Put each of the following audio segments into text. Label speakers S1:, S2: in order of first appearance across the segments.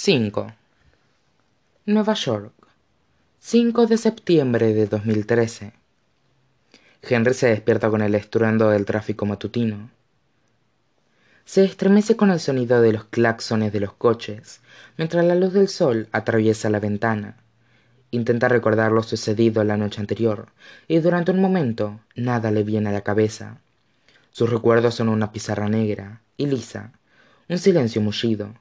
S1: 5. Nueva York, 5 de septiembre de 2013. Henry se despierta con el estruendo del tráfico matutino. Se estremece con el sonido de los claxones de los coches, mientras la luz del sol atraviesa la ventana. Intenta recordar lo sucedido la noche anterior, y durante un momento nada le viene a la cabeza. Sus recuerdos son una pizarra negra y lisa, un silencio mullido.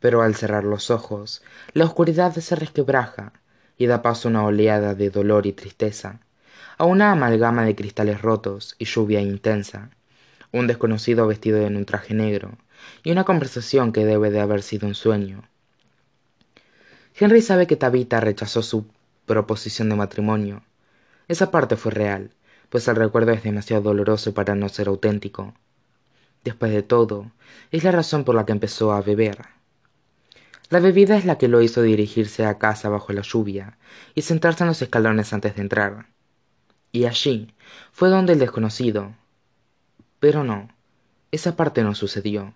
S1: Pero al cerrar los ojos, la oscuridad se resquebraja y da paso a una oleada de dolor y tristeza, a una amalgama de cristales rotos y lluvia intensa, un desconocido vestido en un traje negro, y una conversación que debe de haber sido un sueño. Henry sabe que Tabitha rechazó su proposición de matrimonio. Esa parte fue real, pues el recuerdo es demasiado doloroso para no ser auténtico. Después de todo, es la razón por la que empezó a beber. La bebida es la que lo hizo dirigirse a casa bajo la lluvia y sentarse en los escalones antes de entrar. Y allí fue donde el desconocido. Pero no, esa parte no sucedió.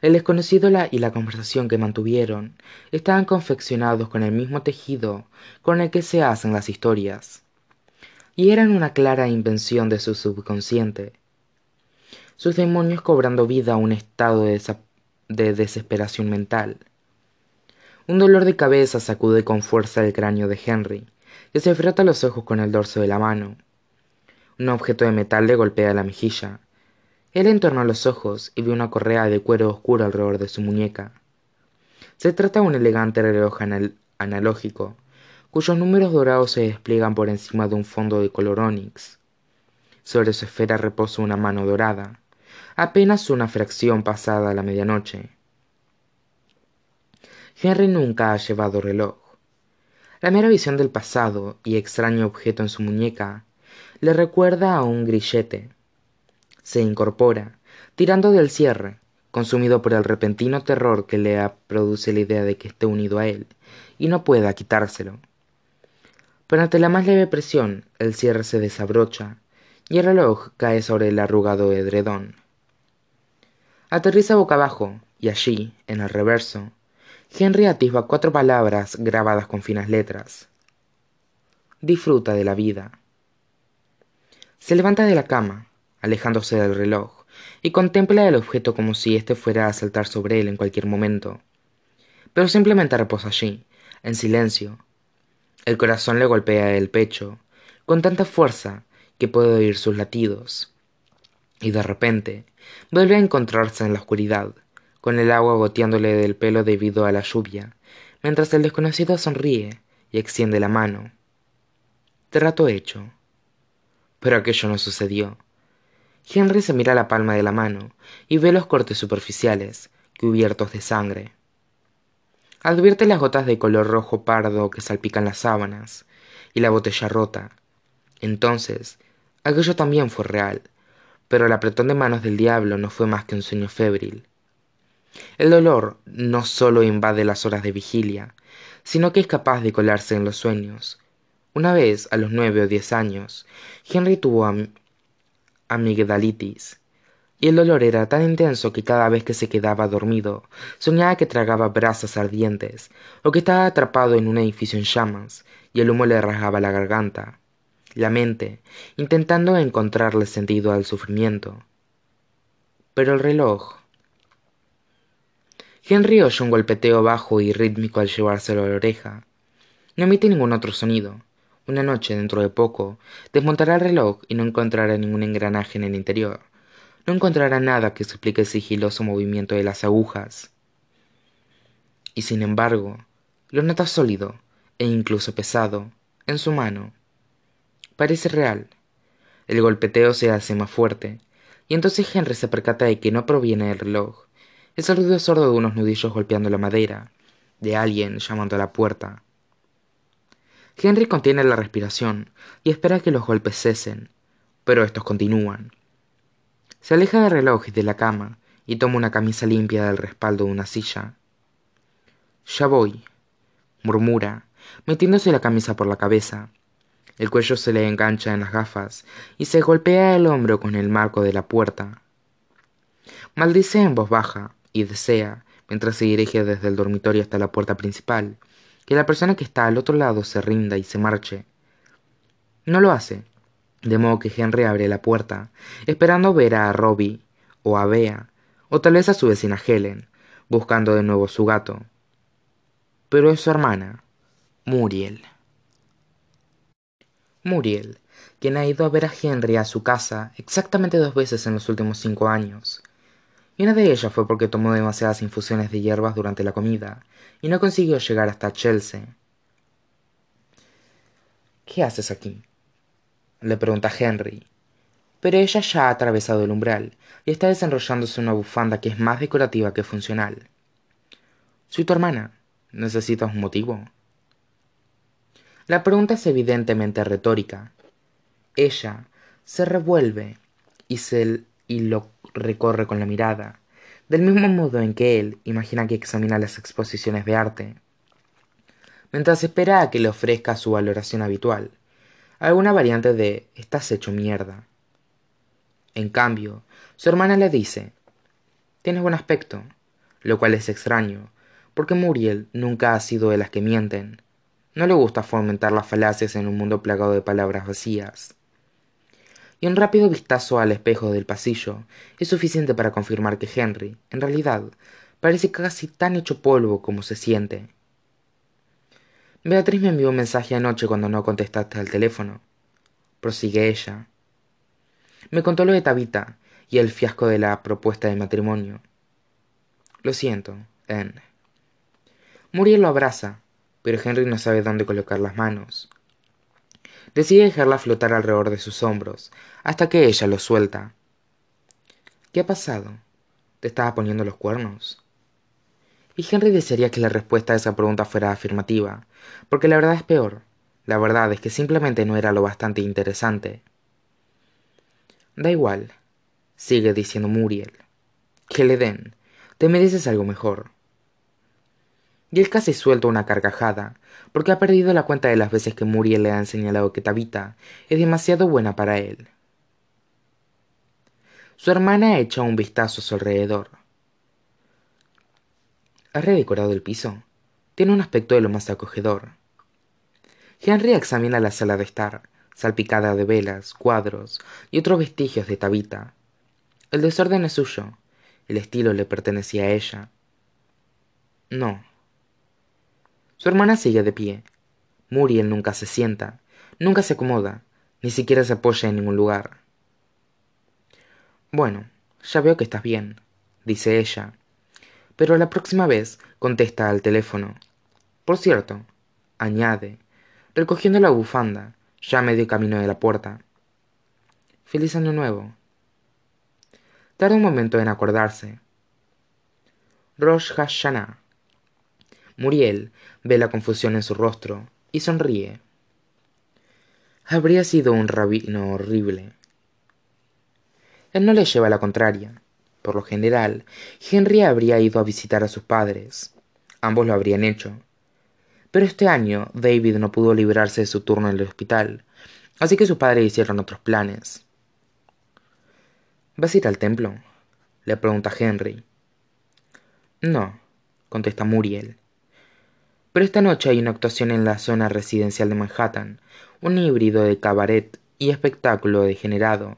S1: El desconocido y la conversación que mantuvieron estaban confeccionados con el mismo tejido con el que se hacen las historias, y eran una clara invención de su subconsciente. Sus demonios cobrando vida a un estado de, de desesperación mental. Un dolor de cabeza sacude con fuerza el cráneo de Henry, que se frota los ojos con el dorso de la mano. Un objeto de metal le golpea la mejilla. Él entornó los ojos y ve una correa de cuero oscuro alrededor de su muñeca. Se trata de un elegante reloj analógico, cuyos números dorados se despliegan por encima de un fondo de color onix. Sobre su esfera reposa una mano dorada apenas una fracción pasada la medianoche. Henry nunca ha llevado reloj. La mera visión del pasado y extraño objeto en su muñeca le recuerda a un grillete. Se incorpora, tirando del cierre, consumido por el repentino terror que le produce la idea de que esté unido a él y no pueda quitárselo. Pero ante la más leve presión, el cierre se desabrocha y el reloj cae sobre el arrugado edredón. Aterriza boca abajo, y allí, en el reverso, Henry atisba cuatro palabras grabadas con finas letras. Disfruta de la vida. Se levanta de la cama, alejándose del reloj, y contempla el objeto como si éste fuera a saltar sobre él en cualquier momento. Pero simplemente reposa allí, en silencio. El corazón le golpea el pecho, con tanta fuerza que puede oír sus latidos. Y de repente, Vuelve a encontrarse en la oscuridad, con el agua goteándole del pelo debido a la lluvia, mientras el desconocido sonríe y extiende la mano. Trato hecho. Pero aquello no sucedió. Henry se mira la palma de la mano y ve los cortes superficiales, cubiertos de sangre. Advierte las gotas de color rojo pardo que salpican las sábanas y la botella rota. Entonces, aquello también fue real, pero el apretón de manos del diablo no fue más que un sueño febril. El dolor no sólo invade las horas de vigilia, sino que es capaz de colarse en los sueños. Una vez, a los nueve o diez años, Henry tuvo amigdalitis, y el dolor era tan intenso que cada vez que se quedaba dormido, soñaba que tragaba brasas ardientes, o que estaba atrapado en un edificio en llamas, y el humo le rasgaba la garganta la mente, intentando encontrarle sentido al sufrimiento. Pero el reloj. Henry oyó un golpeteo bajo y rítmico al llevárselo a la oreja. No emite ningún otro sonido. Una noche, dentro de poco, desmontará el reloj y no encontrará ningún engranaje en el interior. No encontrará nada que explique el sigiloso movimiento de las agujas. Y sin embargo, lo nota sólido e incluso pesado en su mano Parece real. El golpeteo se hace más fuerte, y entonces Henry se percata de que no proviene del reloj. Es el ruido sordo de unos nudillos golpeando la madera, de alguien llamando a la puerta. Henry contiene la respiración y espera que los golpes cesen, pero estos continúan. Se aleja del reloj y de la cama y toma una camisa limpia del respaldo de una silla. Ya voy, murmura, metiéndose la camisa por la cabeza el cuello se le engancha en las gafas y se golpea el hombro con el marco de la puerta. Maldice en voz baja y desea, mientras se dirige desde el dormitorio hasta la puerta principal, que la persona que está al otro lado se rinda y se marche. No lo hace, de modo que Henry abre la puerta, esperando ver a Robbie o a Bea, o tal vez a su vecina Helen, buscando de nuevo su gato. Pero es su hermana, Muriel. Muriel, quien ha ido a ver a Henry a su casa exactamente dos veces en los últimos cinco años. Y una de ellas fue porque tomó demasiadas infusiones de hierbas durante la comida y no consiguió llegar hasta Chelsea. ¿Qué haces aquí? le pregunta Henry. Pero ella ya ha atravesado el umbral y está desenrollándose una bufanda que es más decorativa que funcional. Soy tu hermana. ¿Necesitas un motivo? La pregunta es evidentemente retórica. Ella se revuelve y, se, y lo recorre con la mirada, del mismo modo en que él imagina que examina las exposiciones de arte, mientras espera a que le ofrezca su valoración habitual, alguna variante de estás hecho mierda. En cambio, su hermana le dice, tienes buen aspecto, lo cual es extraño, porque Muriel nunca ha sido de las que mienten, no le gusta fomentar las falacias en un mundo plagado de palabras vacías. Y un rápido vistazo al espejo del pasillo es suficiente para confirmar que Henry, en realidad, parece casi tan hecho polvo como se siente. Beatriz me envió un mensaje anoche cuando no contestaste al teléfono. Prosigue ella. Me contó lo de Tabita y el fiasco de la propuesta de matrimonio. Lo siento, Anne. Muriel lo abraza, pero Henry no sabe dónde colocar las manos. Decide dejarla flotar alrededor de sus hombros, hasta que ella lo suelta. ¿Qué ha pasado? ¿Te estaba poniendo los cuernos? Y Henry desearía que la respuesta a esa pregunta fuera afirmativa, porque la verdad es peor. La verdad es que simplemente no era lo bastante interesante. Da igual, sigue diciendo Muriel. Que le den. Te mereces algo mejor y él casi suelta una carcajada, porque ha perdido la cuenta de las veces que Muriel le ha señalado que Tabita es demasiado buena para él. Su hermana echa un vistazo a su alrededor. Ha redecorado el piso. Tiene un aspecto de lo más acogedor. Henry examina la sala de estar, salpicada de velas, cuadros y otros vestigios de Tabita. El desorden es suyo. El estilo le pertenecía a ella. No, su hermana sigue de pie. Muriel nunca se sienta, nunca se acomoda, ni siquiera se apoya en ningún lugar. Bueno, ya veo que estás bien, dice ella. Pero la próxima vez contesta al teléfono. Por cierto, añade, recogiendo la bufanda, ya medio camino de la puerta. Feliz año nuevo. Tarda un momento en acordarse. Rosh Hashanah Muriel ve la confusión en su rostro y sonríe. Habría sido un rabino horrible. Él no le lleva la contraria. Por lo general, Henry habría ido a visitar a sus padres. Ambos lo habrían hecho. Pero este año David no pudo librarse de su turno en el hospital, así que sus padres hicieron otros planes. ¿Vas a ir al templo? le pregunta Henry. No, contesta Muriel. Pero esta noche hay una actuación en la zona residencial de Manhattan, un híbrido de cabaret y espectáculo degenerado.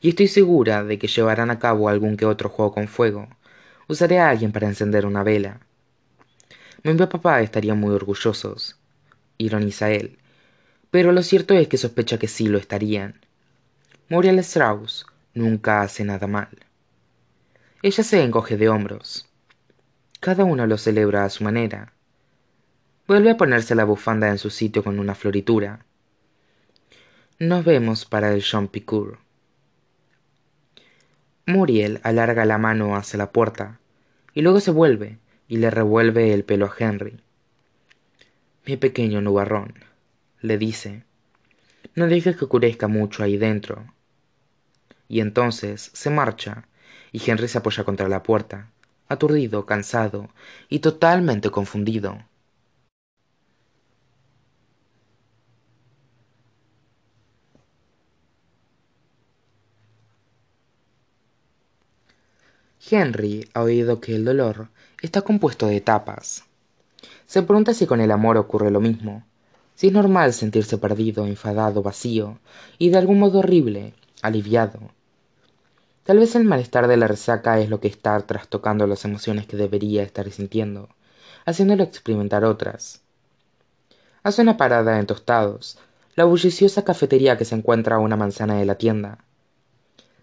S1: Y estoy segura de que llevarán a cabo algún que otro juego con fuego. Usaré a alguien para encender una vela. Mi papá estaría muy orgullosos, ironiza él, pero lo cierto es que sospecha que sí lo estarían. Muriel Strauss nunca hace nada mal. Ella se encoge de hombros. Cada uno lo celebra a su manera. Vuelve a ponerse la bufanda en su sitio con una floritura. Nos vemos para el Jean Picour. Muriel alarga la mano hacia la puerta y luego se vuelve y le revuelve el pelo a Henry. Mi pequeño nubarrón, le dice, no dejes que oscurezca mucho ahí dentro. Y entonces se marcha y Henry se apoya contra la puerta aturdido, cansado y totalmente confundido. Henry ha oído que el dolor está compuesto de etapas. Se pregunta si con el amor ocurre lo mismo, si es normal sentirse perdido, enfadado, vacío y de algún modo horrible, aliviado. Tal vez el malestar de la resaca es lo que está trastocando las emociones que debería estar sintiendo, haciéndolo experimentar otras. Hace una parada en Tostados, la bulliciosa cafetería que se encuentra a una manzana de la tienda.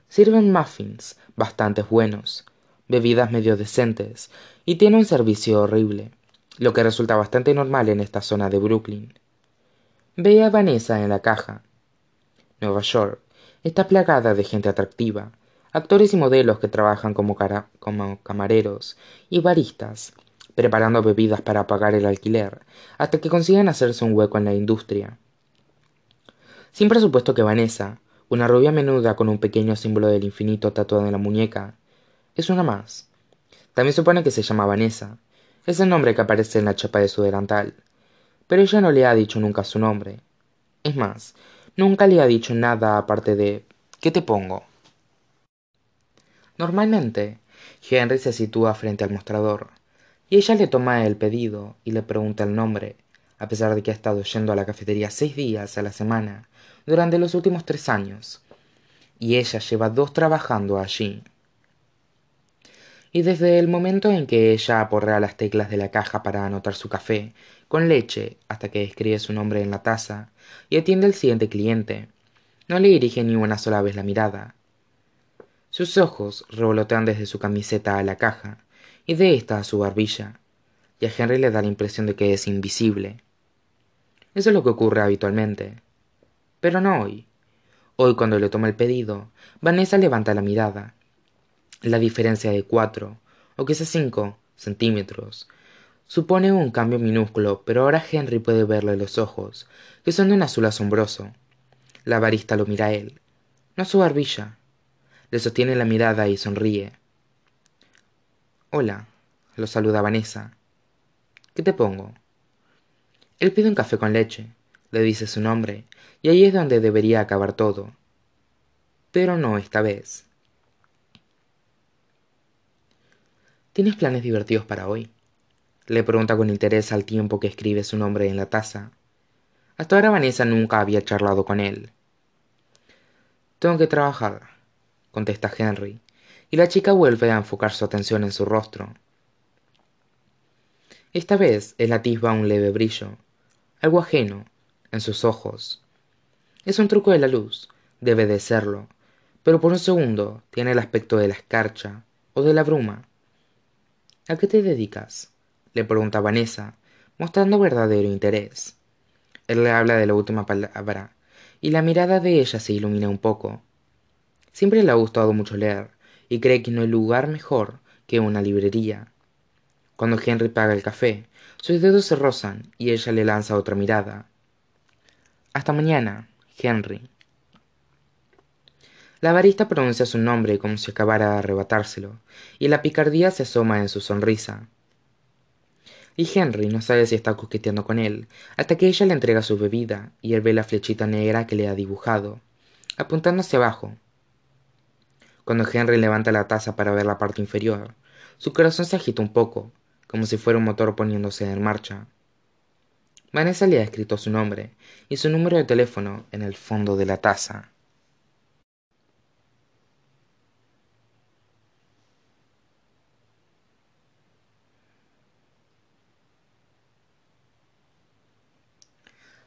S1: Sirven muffins, bastante buenos, bebidas medio decentes, y tiene un servicio horrible, lo que resulta bastante normal en esta zona de Brooklyn. Ve a Vanessa en la caja. Nueva York está plagada de gente atractiva, actores y modelos que trabajan como, como camareros y baristas, preparando bebidas para pagar el alquiler, hasta que consigan hacerse un hueco en la industria. Siempre supuesto que Vanessa, una rubia menuda con un pequeño símbolo del infinito tatuado en la muñeca, es una más. También supone que se llama Vanessa. Es el nombre que aparece en la chapa de su delantal. Pero ella no le ha dicho nunca su nombre. Es más, nunca le ha dicho nada aparte de ¿qué te pongo? Normalmente, Henry se sitúa frente al mostrador, y ella le toma el pedido y le pregunta el nombre, a pesar de que ha estado yendo a la cafetería seis días a la semana durante los últimos tres años, y ella lleva dos trabajando allí y desde el momento en que ella aporrea las teclas de la caja para anotar su café con leche hasta que escribe su nombre en la taza y atiende al siguiente cliente, no le dirige ni una sola vez la mirada. Sus ojos revolotean desde su camiseta a la caja y de esta a su barbilla, y a Henry le da la impresión de que es invisible. Eso es lo que ocurre habitualmente. Pero no hoy. Hoy cuando le toma el pedido, Vanessa levanta la mirada la diferencia de cuatro, o quizás cinco, centímetros. Supone un cambio minúsculo, pero ahora Henry puede verle los ojos, que son de un azul asombroso. La barista lo mira a él, no su barbilla. Le sostiene la mirada y sonríe. Hola, lo saluda Vanessa. ¿Qué te pongo? Él pide un café con leche, le dice su nombre, y ahí es donde debería acabar todo. Pero no esta vez. ¿Tienes planes divertidos para hoy? Le pregunta con interés al tiempo que escribe su nombre en la taza. Hasta ahora Vanessa nunca había charlado con él. Tengo que trabajar, contesta Henry, y la chica vuelve a enfocar su atención en su rostro. Esta vez él atisba un leve brillo, algo ajeno, en sus ojos. Es un truco de la luz, debe de serlo, pero por un segundo tiene el aspecto de la escarcha o de la bruma ¿A qué te dedicas? le pregunta Vanessa, mostrando verdadero interés. Él le habla de la última palabra, y la mirada de ella se ilumina un poco. Siempre le ha gustado mucho leer, y cree que no hay lugar mejor que una librería. Cuando Henry paga el café, sus dedos se rozan y ella le lanza otra mirada. Hasta mañana, Henry. La barista pronuncia su nombre como si acabara de arrebatárselo, y la picardía se asoma en su sonrisa. Y Henry no sabe si está coqueteando con él, hasta que ella le entrega su bebida y él ve la flechita negra que le ha dibujado, apuntando hacia abajo. Cuando Henry levanta la taza para ver la parte inferior, su corazón se agita un poco, como si fuera un motor poniéndose en marcha. Vanessa le ha escrito su nombre y su número de teléfono en el fondo de la taza.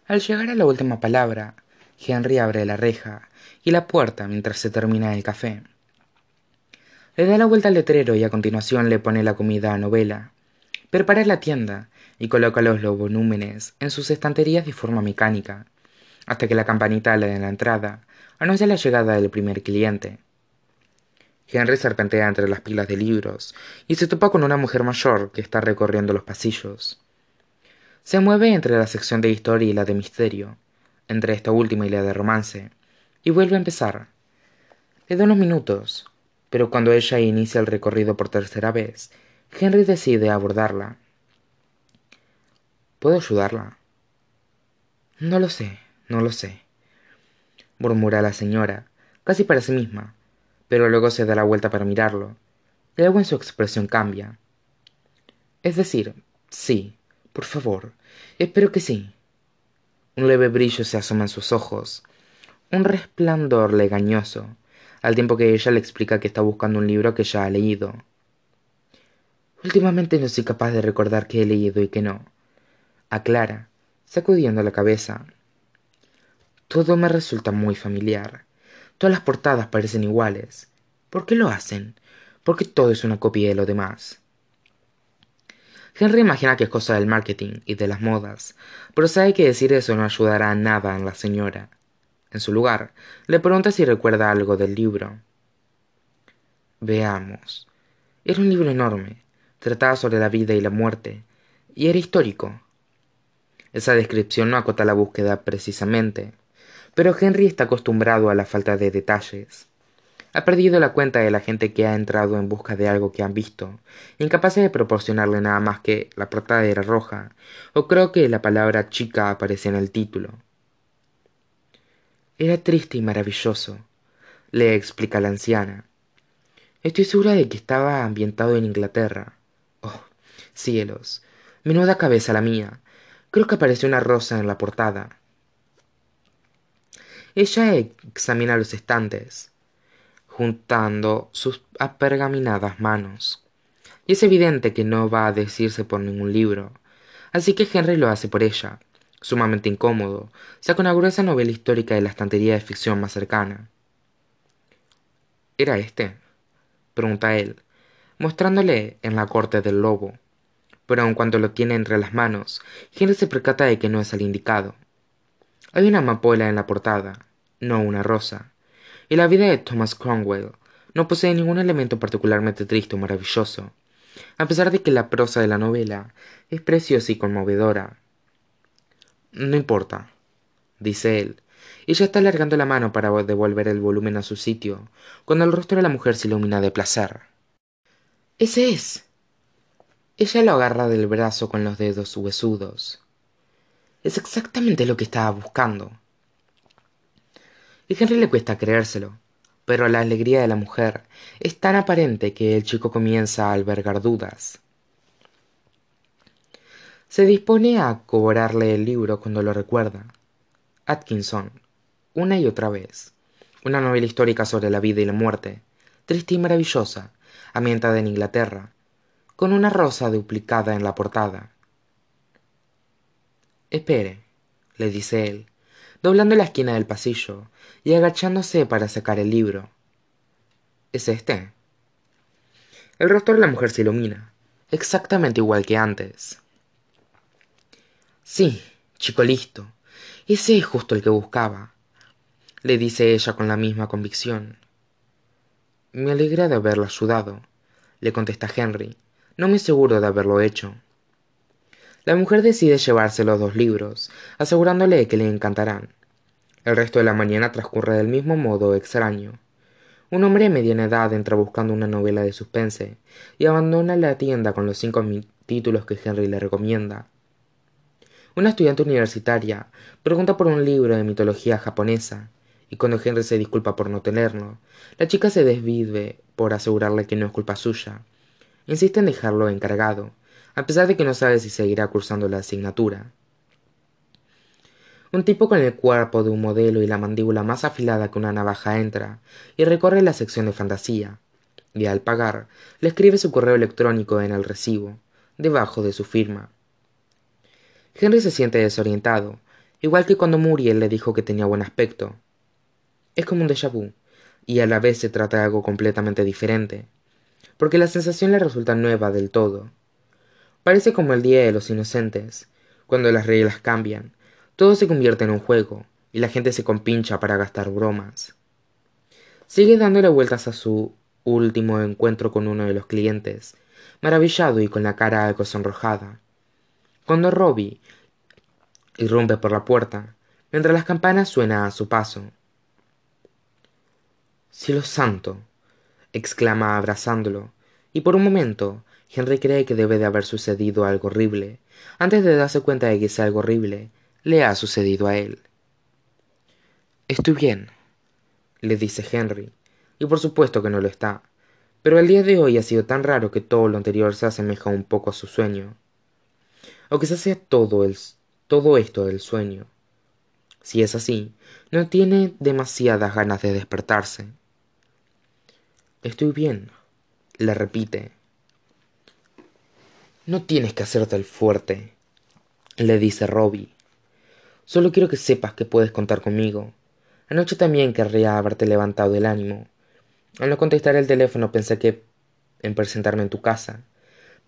S1: Al llegar a la última palabra, Henry abre la reja y la puerta mientras se termina el café. Le da la vuelta al letrero y a continuación le pone la comida a novela. Prepara la tienda y coloca los volúmenes en sus estanterías de forma mecánica, hasta que la campanita de la entrada anuncia la llegada del primer cliente. Henry serpentea entre las pilas de libros y se topa con una mujer mayor que está recorriendo los pasillos. Se mueve entre la sección de historia y la de misterio, entre esta última y la de romance, y vuelve a empezar. Le da unos minutos, pero cuando ella inicia el recorrido por tercera vez, Henry decide abordarla. ¿Puedo ayudarla? No lo sé, no lo sé, murmura la señora, casi para sí misma, pero luego se da la vuelta para mirarlo, y algo en su expresión cambia. Es decir, sí, por favor, espero que sí. Un leve brillo se asoma en sus ojos, un resplandor legañoso, al tiempo que ella le explica que está buscando un libro que ya ha leído. Últimamente no soy capaz de recordar qué he leído y qué no, aclara, sacudiendo la cabeza. Todo me resulta muy familiar. Todas las portadas parecen iguales. ¿Por qué lo hacen? Porque todo es una copia de lo demás. Henry imagina que es cosa del marketing y de las modas, pero sabe que decir eso no ayudará a nada en la señora. En su lugar, le pregunta si recuerda algo del libro. Veamos. Era un libro enorme. Trataba sobre la vida y la muerte, y era histórico. Esa descripción no acota la búsqueda precisamente, pero Henry está acostumbrado a la falta de detalles. Ha perdido la cuenta de la gente que ha entrado en busca de algo que han visto, incapaz de proporcionarle nada más que la portada era roja, o creo que la palabra chica aparece en el título. Era triste y maravilloso, le explica la anciana. Estoy segura de que estaba ambientado en Inglaterra. Oh, cielos. Menuda cabeza la mía. Creo que apareció una rosa en la portada. Ella examina los estantes juntando sus apergaminadas manos. Y es evidente que no va a decirse por ningún libro, así que Henry lo hace por ella. Sumamente incómodo, saca una gruesa novela histórica de la estantería de ficción más cercana. ¿Era este? pregunta él, mostrándole en la corte del lobo. Pero aun cuando lo tiene entre las manos, Henry se percata de que no es el indicado. Hay una amapola en la portada, no una rosa y la vida de Thomas Cromwell no posee ningún elemento particularmente triste o maravilloso, a pesar de que la prosa de la novela es preciosa y conmovedora. No importa, dice él, y ya está alargando la mano para devolver el volumen a su sitio, cuando el rostro de la mujer se ilumina de placer. Ese es. Ella lo agarra del brazo con los dedos huesudos. Es exactamente lo que estaba buscando y Henry le cuesta creérselo, pero la alegría de la mujer es tan aparente que el chico comienza a albergar dudas. Se dispone a cobrarle el libro cuando lo recuerda. Atkinson, una y otra vez. Una novela histórica sobre la vida y la muerte, triste y maravillosa, ambientada en Inglaterra, con una rosa duplicada en la portada. Espere, le dice él, doblando la esquina del pasillo y agachándose para sacar el libro. ¿Es este? El rostro de la mujer se ilumina, exactamente igual que antes. Sí, chico listo, ese es justo el que buscaba, le dice ella con la misma convicción. Me alegra de haberlo ayudado, le contesta Henry, no me aseguro de haberlo hecho. La mujer decide llevarse los dos libros, asegurándole que le encantarán. El resto de la mañana transcurre del mismo modo extraño. Un hombre de mediana edad entra buscando una novela de suspense y abandona la tienda con los cinco títulos que Henry le recomienda. Una estudiante universitaria pregunta por un libro de mitología japonesa y cuando Henry se disculpa por no tenerlo, la chica se desvive por asegurarle que no es culpa suya. Insiste en dejarlo encargado, a pesar de que no sabe si seguirá cursando la asignatura. Un tipo con el cuerpo de un modelo y la mandíbula más afilada que una navaja entra y recorre la sección de fantasía, y al pagar le escribe su correo electrónico en el recibo, debajo de su firma. Henry se siente desorientado, igual que cuando Muriel le dijo que tenía buen aspecto. Es como un déjà vu, y a la vez se trata de algo completamente diferente, porque la sensación le resulta nueva del todo. Parece como el Día de los Inocentes, cuando las reglas cambian, todo se convierte en un juego, y la gente se compincha para gastar bromas. Sigue dándole vueltas a su último encuentro con uno de los clientes, maravillado y con la cara algo sonrojada. Cuando Robbie irrumpe por la puerta, mientras las campanas suenan a su paso. Cielo santo, exclama abrazándolo, y por un momento Henry cree que debe de haber sucedido algo horrible, antes de darse cuenta de que ese algo horrible le ha sucedido a él. Estoy bien, le dice Henry, y por supuesto que no lo está, pero el día de hoy ha sido tan raro que todo lo anterior se asemeja un poco a su sueño. O quizás sea todo, el, todo esto del sueño. Si es así, no tiene demasiadas ganas de despertarse. Estoy bien, le repite. No tienes que hacerte el fuerte, le dice Robbie. Solo quiero que sepas que puedes contar conmigo. Anoche también querría haberte levantado el ánimo. Al no contestar el teléfono pensé que en presentarme en tu casa,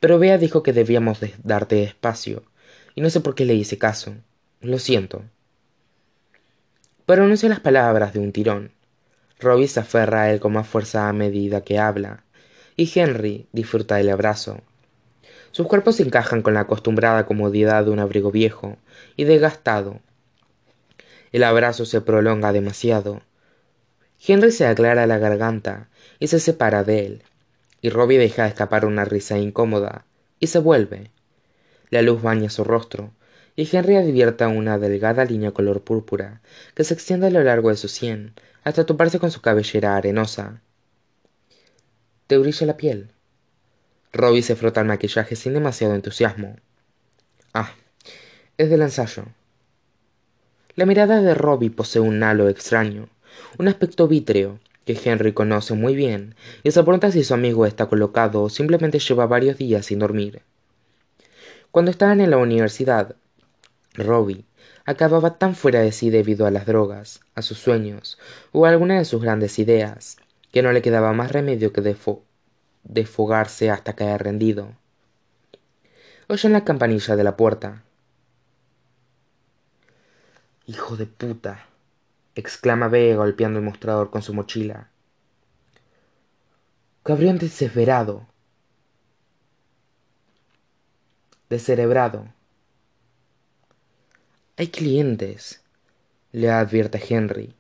S1: pero Bea dijo que debíamos darte espacio, y no sé por qué le hice caso. Lo siento. Sé las palabras de un tirón. Robbie se aferra a él con más fuerza a medida que habla, y Henry disfruta del abrazo. Sus cuerpos se encajan con la acostumbrada comodidad de un abrigo viejo y desgastado. El abrazo se prolonga demasiado. Henry se aclara la garganta y se separa de él, y Robbie deja escapar una risa incómoda y se vuelve. La luz baña su rostro, y Henry advierta una delgada línea color púrpura que se extiende a lo largo de su sien hasta toparse con su cabellera arenosa. Te brilla la piel. Robbie se frota el maquillaje sin demasiado entusiasmo. Ah, es del ensayo. La mirada de Robbie posee un halo extraño, un aspecto vítreo que Henry conoce muy bien y se pregunta si su amigo está colocado o simplemente lleva varios días sin dormir. Cuando estaban en la universidad, Robbie acababa tan fuera de sí debido a las drogas, a sus sueños o a alguna de sus grandes ideas, que no le quedaba más remedio que desfogarse hasta caer rendido. Oyen la campanilla de la puerta. Hijo de puta, exclama B golpeando el mostrador con su mochila. Cabrión desesperado. Descerebrado. Hay clientes, le advierte Henry,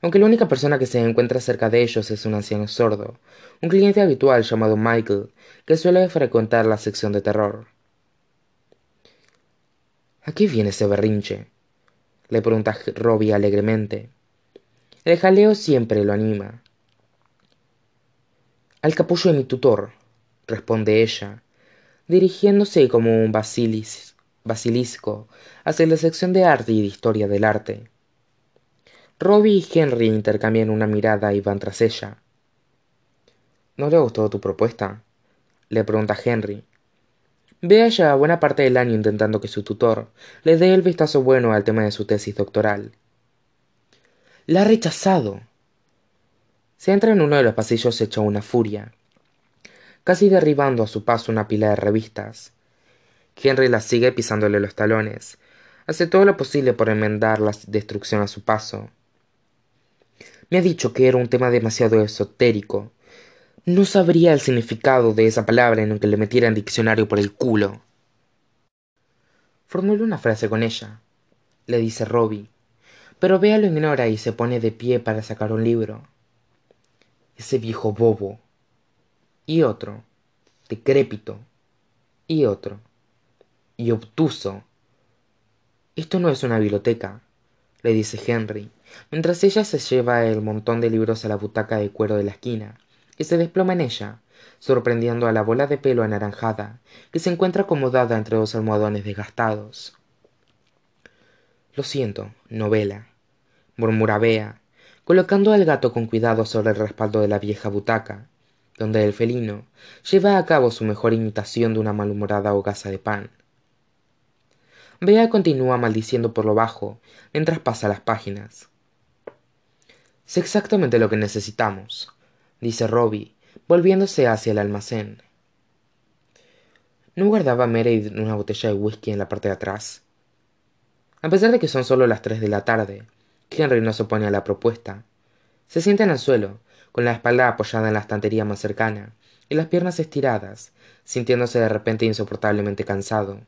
S1: aunque la única persona que se encuentra cerca de ellos es un anciano sordo, un cliente habitual llamado Michael, que suele frecuentar la sección de terror. ¿A qué viene ese berrinche? Le pregunta Robbie alegremente. El jaleo siempre lo anima. Al capullo de mi tutor, responde ella, dirigiéndose como un basilis basilisco hacia la sección de arte y de historia del arte. Robbie y Henry intercambian una mirada y van tras ella. ¿No le gustó tu propuesta? le pregunta Henry. Ve ya buena parte del año intentando que su tutor le dé el vistazo bueno al tema de su tesis doctoral. La ha rechazado. Se entra en uno de los pasillos hecho una furia, casi derribando a su paso una pila de revistas, Henry la sigue pisándole los talones. Hace todo lo posible por enmendar la destrucción a su paso. Me ha dicho que era un tema demasiado esotérico. No sabría el significado de esa palabra en aunque le metiera en diccionario por el culo. Formule una frase con ella, le dice Robbie, pero Bea lo ignora y se pone de pie para sacar un libro. Ese viejo bobo. Y otro, decrépito. Y otro y obtuso. Esto no es una biblioteca, le dice Henry, mientras ella se lleva el montón de libros a la butaca de cuero de la esquina, y se desploma en ella, sorprendiendo a la bola de pelo anaranjada, que se encuentra acomodada entre dos almohadones desgastados. Lo siento, novela, murmura Bea, colocando al gato con cuidado sobre el respaldo de la vieja butaca, donde el felino lleva a cabo su mejor imitación de una malhumorada hogaza de pan. Bea continúa maldiciendo por lo bajo mientras pasa las páginas. Sé exactamente lo que necesitamos, dice Robbie, volviéndose hacia el almacén. ¿No guardaba Meredith una botella de whisky en la parte de atrás? A pesar de que son solo las tres de la tarde, Henry no se opone a la propuesta. Se sienta en el suelo, con la espalda apoyada en la estantería más cercana y las piernas estiradas, sintiéndose de repente insoportablemente cansado.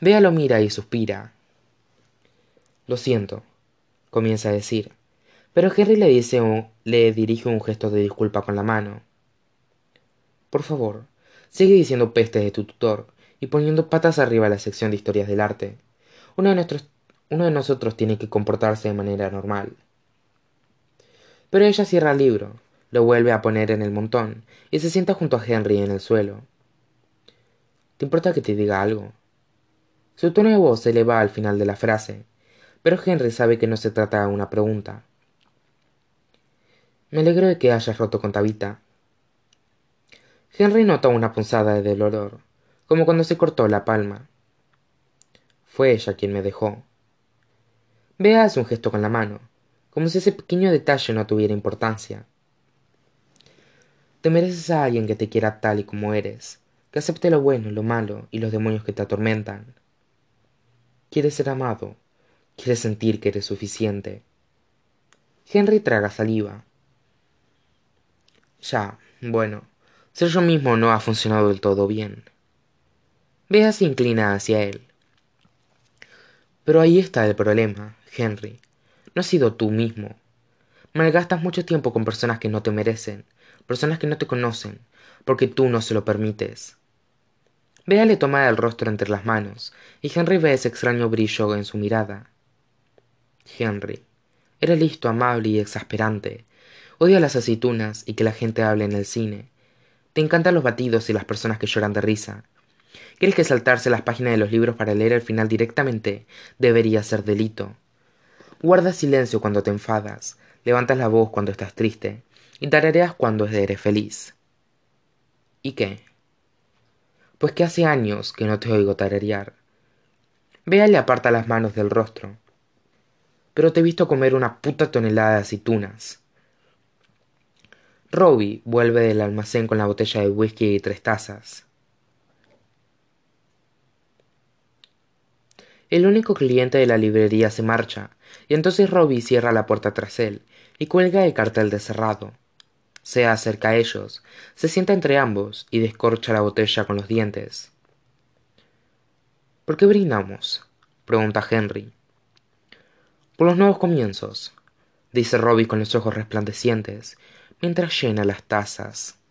S1: Bea mira y suspira. Lo siento, comienza a decir, pero Henry le, dice le dirige un gesto de disculpa con la mano. Por favor, sigue diciendo pestes de tu tutor y poniendo patas arriba a la sección de historias del arte. Uno de, nuestros, uno de nosotros tiene que comportarse de manera normal. Pero ella cierra el libro, lo vuelve a poner en el montón y se sienta junto a Henry en el suelo. ¿Te importa que te diga algo? Su tono de voz se eleva al final de la frase, pero Henry sabe que no se trata de una pregunta. Me alegro de que hayas roto con Tabita. Henry nota una punzada de dolor, como cuando se cortó la palma. Fue ella quien me dejó. Bea hace un gesto con la mano, como si ese pequeño detalle no tuviera importancia. Te mereces a alguien que te quiera tal y como eres, que acepte lo bueno, lo malo y los demonios que te atormentan. Quieres ser amado, quieres sentir que eres suficiente. Henry traga saliva. Ya, bueno, ser yo mismo no ha funcionado del todo bien. Bea se inclina hacia él. Pero ahí está el problema, Henry. No has sido tú mismo. Malgastas mucho tiempo con personas que no te merecen, personas que no te conocen, porque tú no se lo permites. Bea le toma el rostro entre las manos, y Henry ve ese extraño brillo en su mirada. Henry. Era listo, amable y exasperante. Odia las aceitunas y que la gente hable en el cine. Te encantan los batidos y las personas que lloran de risa. ¿Crees que saltarse las páginas de los libros para leer el final directamente debería ser delito? Guardas silencio cuando te enfadas, levantas la voz cuando estás triste y tarareas cuando eres feliz. ¿Y qué? Pues que hace años que no te oigo tararear. Bea le aparta las manos del rostro. Pero te he visto comer una puta tonelada de aceitunas. Robbie vuelve del almacén con la botella de whisky y tres tazas. El único cliente de la librería se marcha, y entonces Robbie cierra la puerta tras él y cuelga el cartel de cerrado. Se acerca a ellos, se sienta entre ambos y descorcha la botella con los dientes. ¿Por qué brindamos? pregunta Henry. Por los nuevos comienzos, dice Robbie con los ojos resplandecientes, mientras llena las tazas.